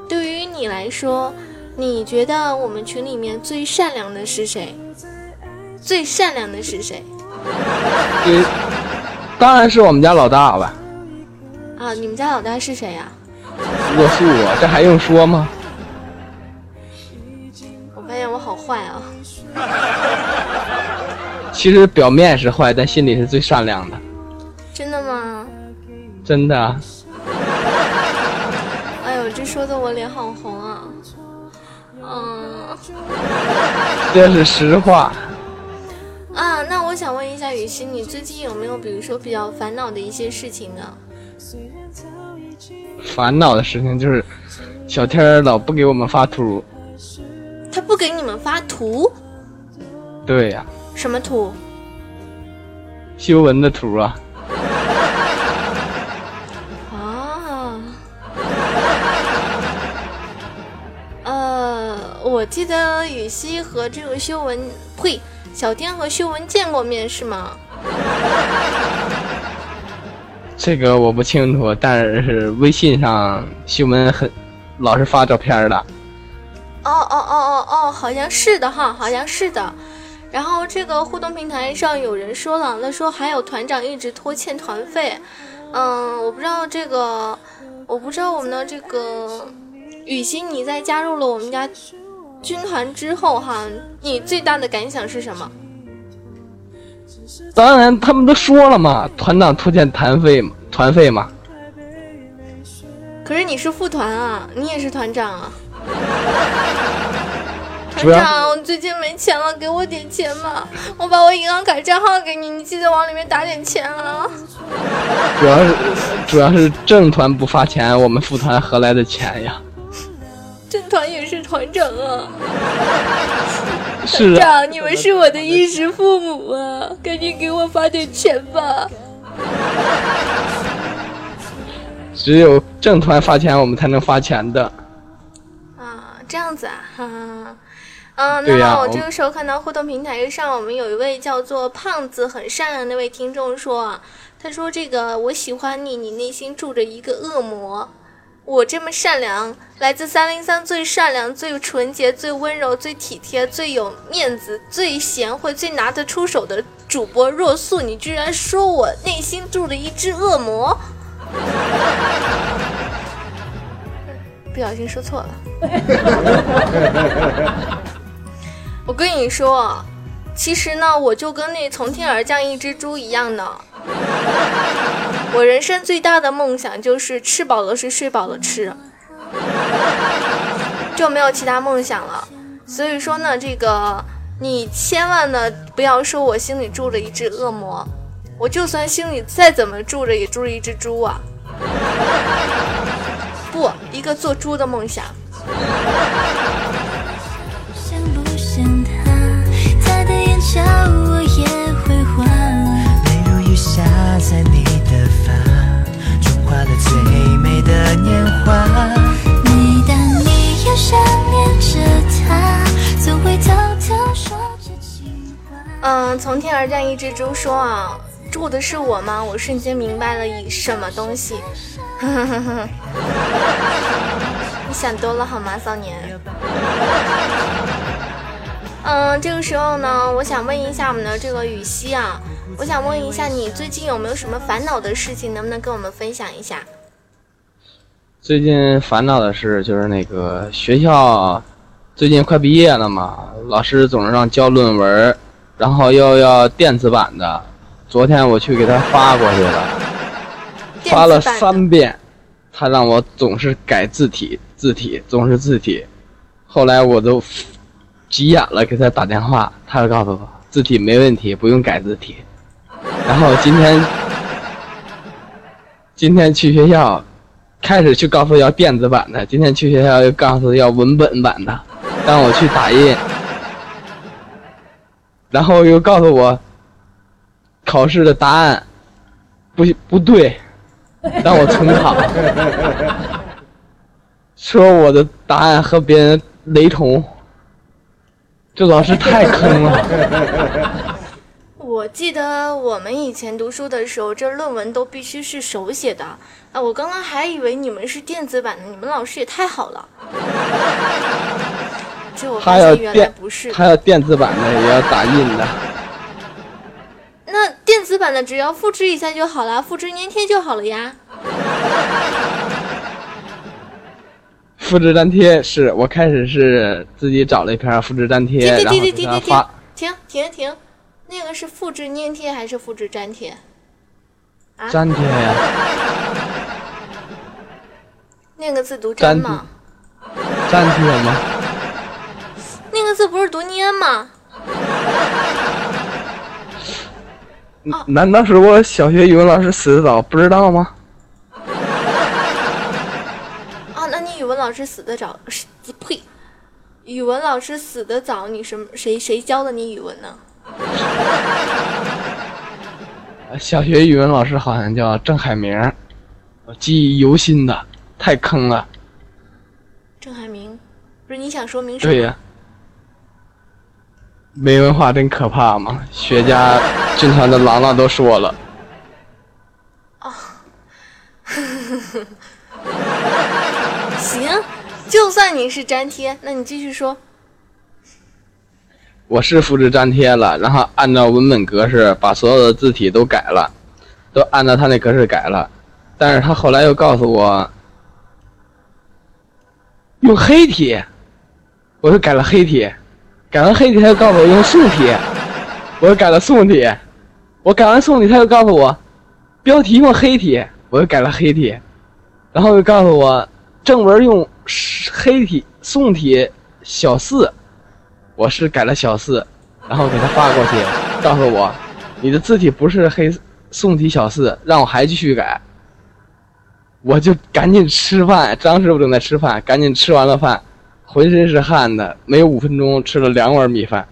Speaker 1: 对于你来说，你觉得我们群里面最善良的是谁？最善良的是谁？
Speaker 5: 对，当然是我们家老大了。
Speaker 1: 啊，你们家老大是谁呀、
Speaker 5: 我是我，这还用说吗？
Speaker 1: 我发现我好坏啊。
Speaker 5: 其实表面是坏，但心里是最善良的，
Speaker 1: 真的吗？
Speaker 5: 真的啊。
Speaker 1: 哎呦，这说的我脸好红啊。嗯
Speaker 5: 这是实话。
Speaker 1: 啊，那我想问一下雨欣，你最近有没有比如说比较烦恼的一些事情呢？
Speaker 5: 烦恼的事情就是，小天儿老不给我们发图。
Speaker 1: 他不给你们发图，
Speaker 5: 对呀、
Speaker 1: 什么图？
Speaker 5: 修文的图啊，
Speaker 1: 啊，呃，我我记得雨熙和这个修文，呸，小天和修文见过面是吗？
Speaker 5: 这个我不清楚，但是微信上秀文很老是发照片的。
Speaker 1: 哦哦哦哦哦，好像是的哈，好像是的。然后这个互动平台上有人说了，他说还有团长一直拖欠团费。嗯，我不知道这个，我不知道我们的这个雨欣，你在加入了我们家军团之后哈，你最大的感想是什么？
Speaker 5: 当然，他们都说了嘛，团长拖欠团费嘛，团费嘛。
Speaker 1: 可是你是副团啊，你也是团长啊。团长，我最近没钱了，给我点钱吧，我把我银行卡账号给你，你记得往里面打点钱啊。
Speaker 5: 主要是主要是正团不发钱，我们副团何来的钱呀？
Speaker 1: 正团也是团长啊，
Speaker 5: 是啊，
Speaker 1: 团长，你们是我的衣食父母啊，赶紧给我发点钱吧。
Speaker 5: 只有正团发钱，我们才能发钱的。
Speaker 1: 啊，这样子啊，哈哈。嗯，那
Speaker 5: 我
Speaker 1: 么我这个时候看到互动平台上，我们有一位叫做胖子很善良的那位听众说啊，他说这个我喜欢你，你内心住着一个恶魔。我这么善良，来自三零三最善良、最纯洁、最温柔、最体贴、最有面子、最贤惠、最拿得出手的主播若素，你居然说我内心住着一只恶魔？不小心说错了。我跟你说，其实呢，我就跟那从天而降一只猪一样的。我人生最大的梦想就是吃饱了睡，睡饱了吃，就没有其他梦想了。所以说呢，这个你千万呢不要说我心里住着一只恶魔，我就算心里再怎么住着，也住着一只猪啊。不，一个做猪的梦。想
Speaker 4: 的眼角我也会画。
Speaker 6: 泪如雨下在你的发，融化了最美的年华。
Speaker 4: 每当你又想念着他，总会偷偷说着情话。
Speaker 1: 嗯，从天而降一只猪说啊，住的是我吗？我瞬间明白了一什么东西。你想多了好吗，少年？嗯，这个时候呢，我想问一下我们的这个雨熙啊，我想问一下你最近有没有什么烦恼的事情，能不能跟我们分享一下？
Speaker 5: 最近烦恼的事，就是那个学校最近快毕业了嘛，老师总是让交论文，然后又要电子版的。昨天我去给他发过去了，发了三遍，他让我总是改字体，字体总是字体。后来我都急眼了，给他打电话，他就告诉我字体没问题，不用改字体。然后今天今天去学校，开始去告诉要电子版的，今天去学校又告诉要文本版的，让我去打印，然后又告诉我考试的答案不不对，让我重考，说我的答案和别人雷同，这老师太坑了。
Speaker 1: 我记得我们以前读书的时候，这论文都必须是手写的啊！我刚刚还以为你们是电子版的，你们老师也太好了。这我发现原来不是。
Speaker 5: 他要电子版的也要打印的。
Speaker 1: 那电子版的只要复制一下就好了，复制粘贴就好了呀。
Speaker 5: 复制粘贴是我开始是自己找了一篇复制粘贴，
Speaker 1: 停停
Speaker 5: 然后给
Speaker 1: 停停停
Speaker 5: 他发
Speaker 1: 停。停停停，那个是复制粘贴还是复制粘贴？啊，
Speaker 5: 粘贴呀，
Speaker 1: 那个字读
Speaker 5: 粘
Speaker 1: 粘吗？
Speaker 5: 粘贴吗？
Speaker 1: 那个字不是读粘吗？哦
Speaker 5: 难道是我小学语文老师死的早不知道吗？
Speaker 1: 啊，那你语文老师死的早，呸，语文老师死的早，你什么谁谁教的你语文呢？
Speaker 5: 小学语文老师好像叫郑海明，我记忆犹新的，太坑了。
Speaker 1: 郑海明，不是你想说明什么？
Speaker 5: 对呀、没文化真可怕嘛！学家军团的郎朗都说了，
Speaker 1: 行，就算你是粘贴，那你继续说。
Speaker 5: 我是复制粘贴了，然后按照文本格式把所有的字体都改了，都按照他那格式改了，但是他后来又告诉我用黑体，我又改了黑体，改完黑体他又告诉我用宋体，我又改了宋体，我改完宋体他又告诉我标题用黑体，我又改了黑体，然后又告诉我正文用黑体宋体小四。我是改了小四，然后给他发过去，告诉我你的字体不是黑宋体小四，让我还继续改。我就赶紧吃饭，张师傅正在吃饭，赶紧吃完了饭，浑身是汗的，没有五分钟吃了两碗米饭，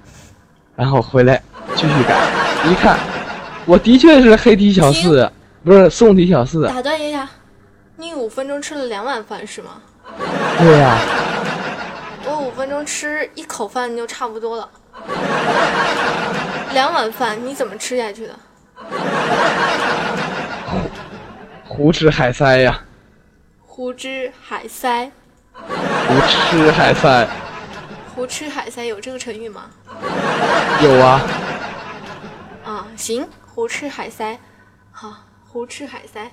Speaker 5: 然后回来继续改。一看，我的确是黑体小四，不是宋体小四。
Speaker 1: 打断一下，你五分钟吃了两碗饭是吗？
Speaker 5: 对呀、
Speaker 1: 我五分钟吃一口饭就差不多了，两碗饭你怎么吃下去的？
Speaker 5: 胡吃海塞呀，
Speaker 1: 胡吃海塞，
Speaker 5: 胡吃海塞，
Speaker 1: 胡吃海塞有这个成语吗？
Speaker 5: 有啊。
Speaker 1: 啊，行，胡吃海塞，好，胡吃海塞。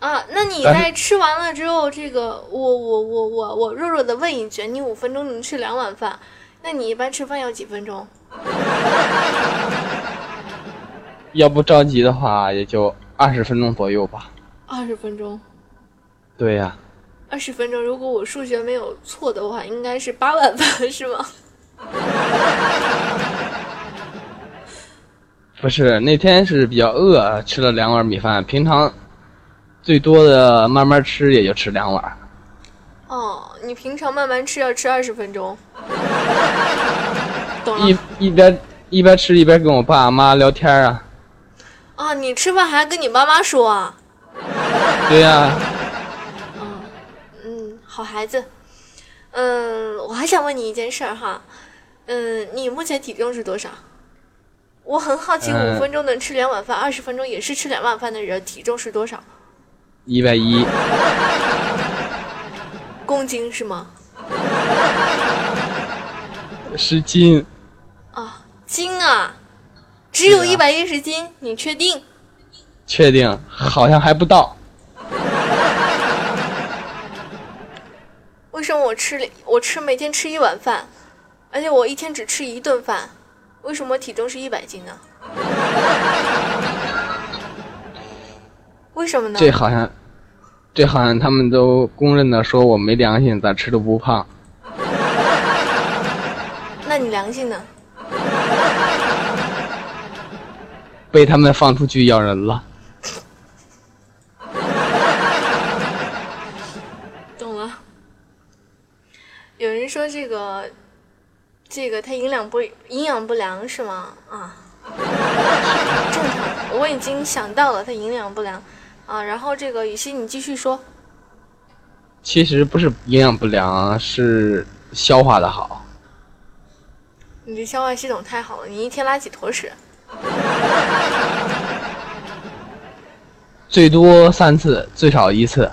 Speaker 1: 啊，那你在吃完了之后，这个我我我我我弱弱的问一句，你五分钟能吃两碗饭，那你一般吃饭要几分钟？
Speaker 5: 要不着急的话，也就二十分钟左右吧。
Speaker 1: 二十分钟，
Speaker 5: 对呀、
Speaker 1: 二十分钟。如果我数学没有错的话，应该是八碗饭是吗？
Speaker 5: 不是那天是比较饿，吃了两碗米饭。平常最多的慢慢吃也就吃两碗。
Speaker 1: 哦，你平常慢慢吃要吃二十分钟，懂
Speaker 5: 一
Speaker 1: 了
Speaker 5: 一边一边吃一边跟我爸妈聊天啊。
Speaker 1: 啊？你吃饭还跟你妈妈说啊？
Speaker 5: 对呀、
Speaker 1: 嗯，好孩子。嗯，我还想问你一件事儿哈，嗯，你目前体重是多少？我很好奇，
Speaker 5: 呃
Speaker 1: 五分钟能吃两碗饭，二十分钟也是吃两碗饭的人，体重是多少？
Speaker 5: 一百一，
Speaker 1: 公斤是吗？
Speaker 5: 十斤，
Speaker 1: 啊，斤啊，只有一百一十斤，你确定？
Speaker 5: 确定好像还不到。
Speaker 1: 为什么我吃了我吃每天吃一碗饭，而且我一天只吃一顿饭，为什么体重是一百斤呢？为什么呢？
Speaker 5: 这好像，这好像他们都公认的说我没良心，咋吃都不胖。
Speaker 1: 那你良心呢？
Speaker 5: 被他们放出去咬人了。
Speaker 1: 懂了。有人说这个，这个他营养不营养不良是吗？啊，正常，我已经想到了他营养不良啊。然后这个雨欣，你继续说。
Speaker 5: 其实不是营养不良，是消化的好。
Speaker 1: 你这消化系统太好了，你一天拉几坨屎？
Speaker 5: 最多三次，最少一次。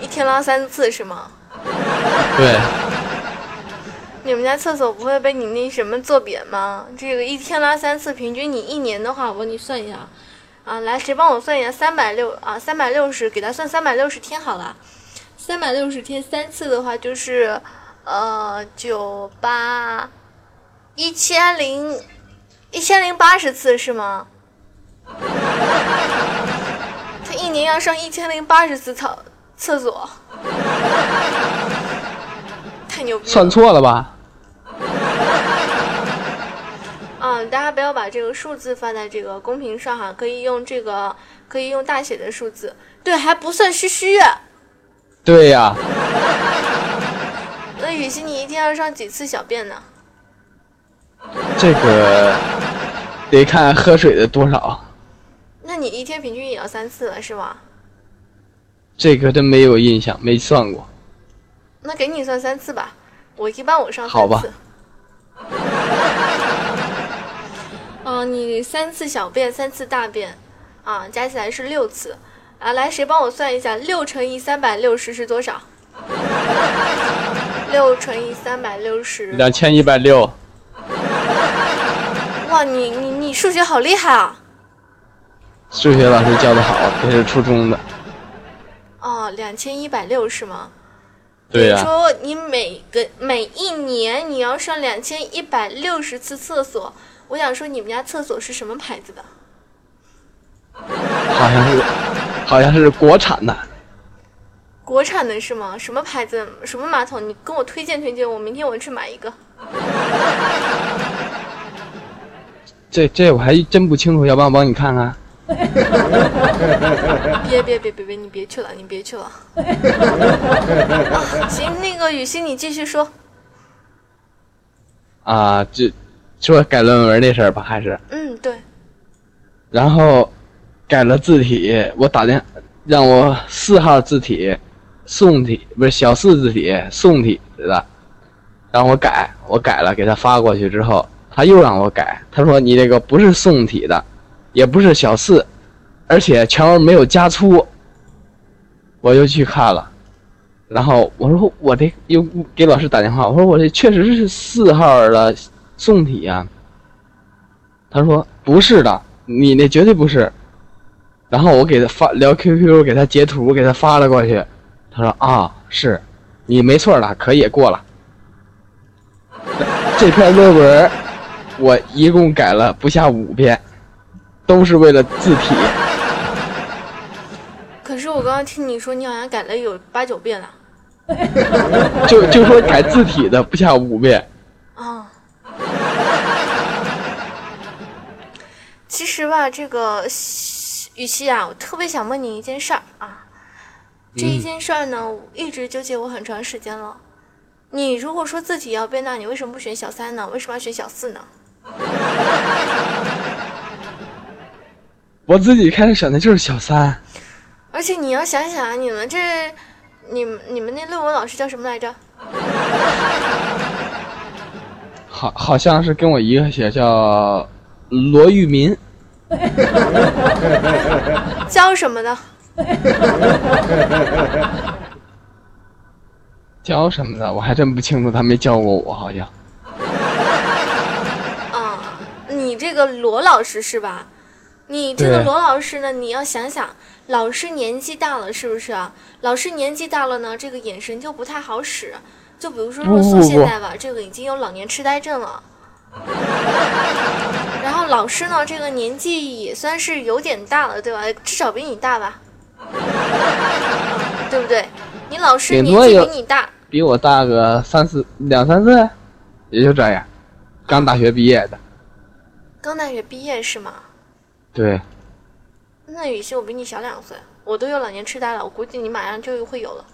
Speaker 1: 一天拉三次是吗？
Speaker 5: 对，
Speaker 1: 你们家厕所不会被你那什么坐扁吗？这个一天拉三次，平均你一年的话，我给你算一下，啊，来，谁帮我算一下？三百六啊，三百六十，给他算三百六十天好了。三百六十天三次的话，就是呃九八一千零一千零八十次是吗？他一年要上一千零八十次厕厕所，太牛逼了！
Speaker 5: 算错了吧？
Speaker 1: 啊，大家不要把这个数字放在这个公屏上哈，可以用这个，可以用大写的数字。对，还不算虚虚。
Speaker 5: 对呀、
Speaker 1: 那雨欣，你一天要上几次小便呢？
Speaker 5: 这个得看喝水的多少。
Speaker 1: 那你一天平均也要三次了，是吧？
Speaker 5: 这个真没有印象，没算过。
Speaker 1: 那给你算三次吧。我一般我上
Speaker 5: 好吧
Speaker 1: 三次。你三次小便，三次大便，啊，加起来是六次。啊，来，谁帮我算一下，六乘以三百六十是多少？六乘以三百六十，
Speaker 5: 两千一百六，
Speaker 1: 哇，你你你数学好厉害啊！
Speaker 5: 数学老师教的好，这是初中的。
Speaker 1: 哦，两千一百六是吗？
Speaker 5: 对呀、
Speaker 1: 你说你每个每一年你要上两千一百六十次厕所，我想说你们家厕所是什么牌子的？
Speaker 5: 好像是，好像是国产的。
Speaker 1: 国产的是吗？什么牌子？什么马桶？你跟我推荐推荐，我明天我去买一个。
Speaker 5: 这这我还真不清楚，要不然我帮你看看。
Speaker 1: 别别别别别，你别去了，你别去了。啊，行，那个雨欣你继续说。
Speaker 5: 啊，这说改论文那事儿吧，还是，
Speaker 1: 嗯，对，
Speaker 5: 然后改了字体，我打电让我四号字体宋体不是小四字体宋体的，让我改，我改了，给他发过去之后，他又让我改，他说你这个不是宋体的，也不是小四，而且全文没有加粗，我就去看了。然后我说我这又给老师打电话，我说我这确实是四号的宋体呀、他说不是的，你那绝对不是。然后我给他发聊 QQ，给他截图，给他发了过去。他说啊，是，你没错了，可以过了。这篇论文我一共改了不下五遍，都是为了字体。
Speaker 1: 可是我刚刚听你说你好像改了有八九遍了。
Speaker 5: 就就说改字体的不下五遍。
Speaker 1: 啊。其实吧，这个雨熙啊，我特别想问你一件事儿啊。这一件事儿呢，我一直纠结我很长时间了。你如果说自己要变大，你为什么不选小三呢？为什么要选小四呢？
Speaker 5: 我自己开始选的就是小三，
Speaker 1: 而且你要想想，你们这，你们你们那论文老师叫什么来着？
Speaker 5: 好好像是跟我一个学校，罗玉民。
Speaker 1: 教什么的？
Speaker 5: 教什么的，我还真不清楚，他没教过我，好像。
Speaker 1: 啊，你这个罗老师是吧？你这个罗老师呢，你要想想，老师年纪大了，是不是啊？老师年纪大了呢，这个眼神就不太好使。就比如说若素现在吧，这个已经有老年痴呆症了。然后老师呢，这个年纪也算是有点大了，对吧？至少比你大吧，对不对？你老师年纪比你大，
Speaker 5: 比我大个三四两三岁，也就这样。刚大学毕业的，
Speaker 1: 刚大学毕业是吗？
Speaker 5: 对，
Speaker 1: 那雨欣我比你小两岁，我都有老年痴呆了，我估计你马上就会有了。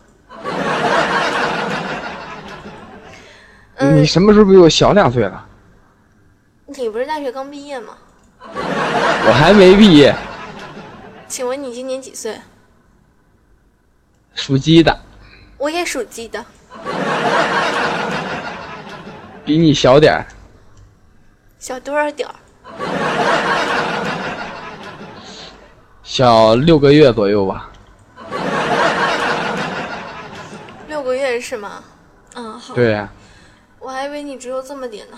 Speaker 1: 嗯
Speaker 5: 你，什么时候比我小两岁了？
Speaker 1: 你不是大学刚毕业吗？
Speaker 5: 我还没毕业，
Speaker 1: 请问你今年几岁？
Speaker 5: 属鸡的，
Speaker 1: 我也属鸡的，
Speaker 5: 比你小点儿，
Speaker 1: 小多少点儿？
Speaker 5: 小六个月左右吧。
Speaker 1: 六个月是吗？嗯，好。
Speaker 5: 对呀、
Speaker 1: 我还以为你只有这么点呢。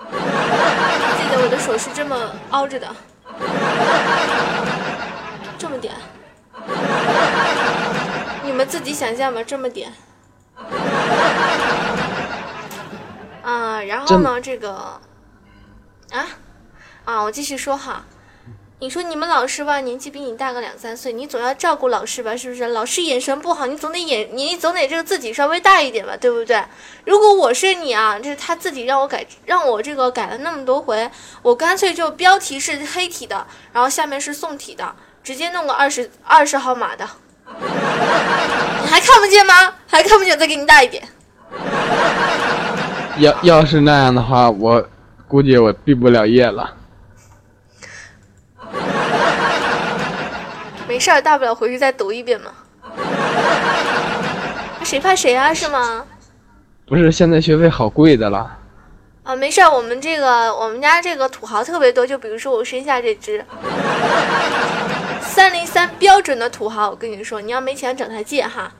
Speaker 1: 记得我的手是这么凹着的，这么点。你们自己想象吧，这么点。啊，然后呢，这个，啊，啊，我继续说哈。你说你们老师吧，年纪比你大个两三岁，你总要照顾老师吧，是不是？老师眼神不好，你总得眼，你总得这个自己稍微大一点吧，对不对？如果我是你啊，这是他自己让我改，让我这个改了那么多回，我干脆就标题是黑体的，然后下面是宋体的，直接弄个二十二十号码的。你还看不见吗？还看不见，再给你大一点。
Speaker 5: 要要是那样的话，我估计我毕不了业了。
Speaker 1: 没事儿，大不了回去再读一遍嘛。谁怕谁啊？是吗？
Speaker 5: 不是，现在学费好贵的啦。
Speaker 1: 啊啊，没事儿，我们这个我们家这个土豪特别多，就比如说我身下这只三零三标准的土豪，我跟你说，你要没钱找他借哈，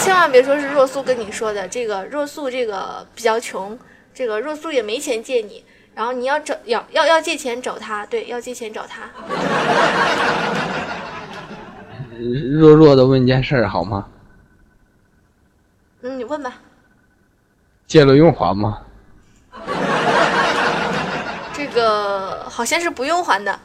Speaker 1: 千万别说是若素跟你说的，这个若素这个比较穷，这个若素也没钱借你，然后你要找要要要借钱找他，对，要借钱找他。
Speaker 5: 弱弱的问件事儿好吗？
Speaker 1: 嗯，你问吧。
Speaker 5: 借了用还吗？
Speaker 1: 这个好像是不用还的。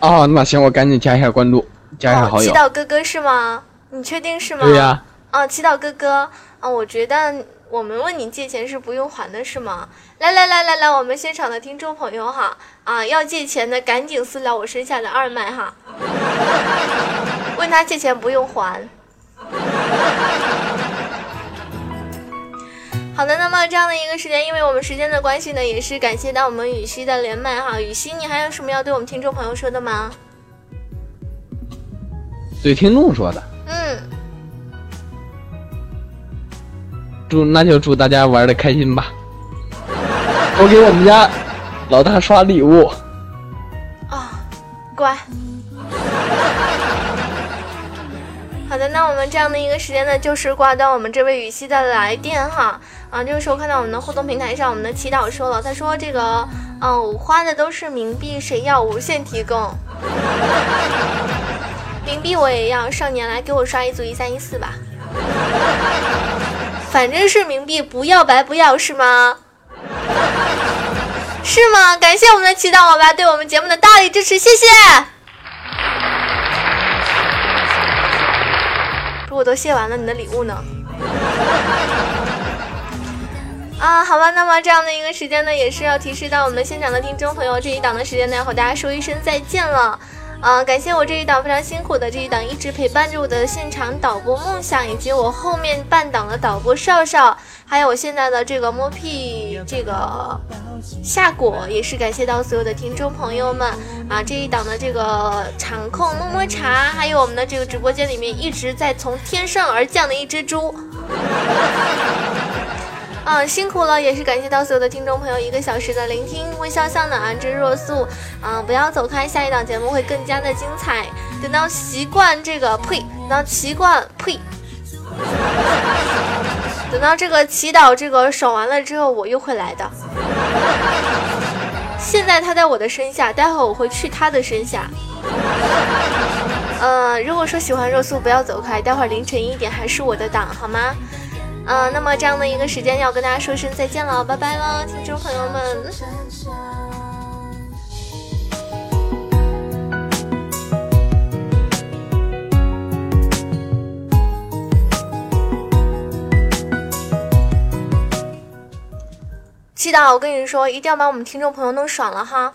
Speaker 5: 哦，那行，我赶紧加一下关注，加一下
Speaker 1: 哦，
Speaker 5: 好友。
Speaker 1: 祈祷哥哥是吗？你确定是吗？
Speaker 5: 对呀、
Speaker 1: 啊，祈祷哥哥，啊，我觉得我们问你借钱是不用还的，是吗？来来来来来，我们现场的听众朋友哈，啊，要借钱的赶紧私聊我身下的二麦哈，问他借钱不用还。好的，那么这样的一个时间，因为我们时间的关系呢，也是感谢到我们雨熙的连麦哈。雨熙，你还有什么要对我们听众朋友说的吗？
Speaker 5: 对听众说的，
Speaker 1: 嗯，
Speaker 5: 祝那就祝大家玩的开心吧。我给我们家老大刷礼物，
Speaker 1: 啊、乖。好的，那我们这样的一个时间呢，就是挂断我们这位雨熙的来电哈。啊，这个时候看到我们的互动平台上，我们的祈祷说了，他说这个，嗯、我花的都是冥币，谁要无限提供。冥币我也要，少年来给我刷一组一三一四吧。反正是冥币，不要白不要是吗？是吗？感谢我们的祈祷伙伴对我们节目的大力支持，谢谢。不过我都谢完了，你的礼物呢？啊，好吧，那么这样的一个时间呢，也是要提示到我们现场的听众朋友，这一档的时间呢，要和大家说一声再见了。呃，感谢我这一档非常辛苦的这一档一直陪伴着我的现场导播梦想，以及我后面半档的导播少少，还有我现在的这个摸屁这个夏果，也是感谢到所有的听众朋友们啊！这一档的这个场控么么茶，还有我们的这个直播间里面一直在从天上而降的一只猪。嗯，辛苦了，也是感谢到所有的听众朋友一个小时的聆听，微笑向暖，安之若素。嗯，不要走开，下一档节目会更加的精彩。等到习惯这个呸，等到习惯呸，等到这个祈祷这个爽完了之后，我又会来的。现在他在我的身下，待会我会去他的身下。呃，如果说喜欢若素，不要走开，待会儿凌晨一点还是我的档，好吗？嗯、那么这样的一个时间要跟大家说声再见了，拜拜。了，听众朋友们。祈祷，我跟你说，一定要把我们听众朋友弄爽了哈。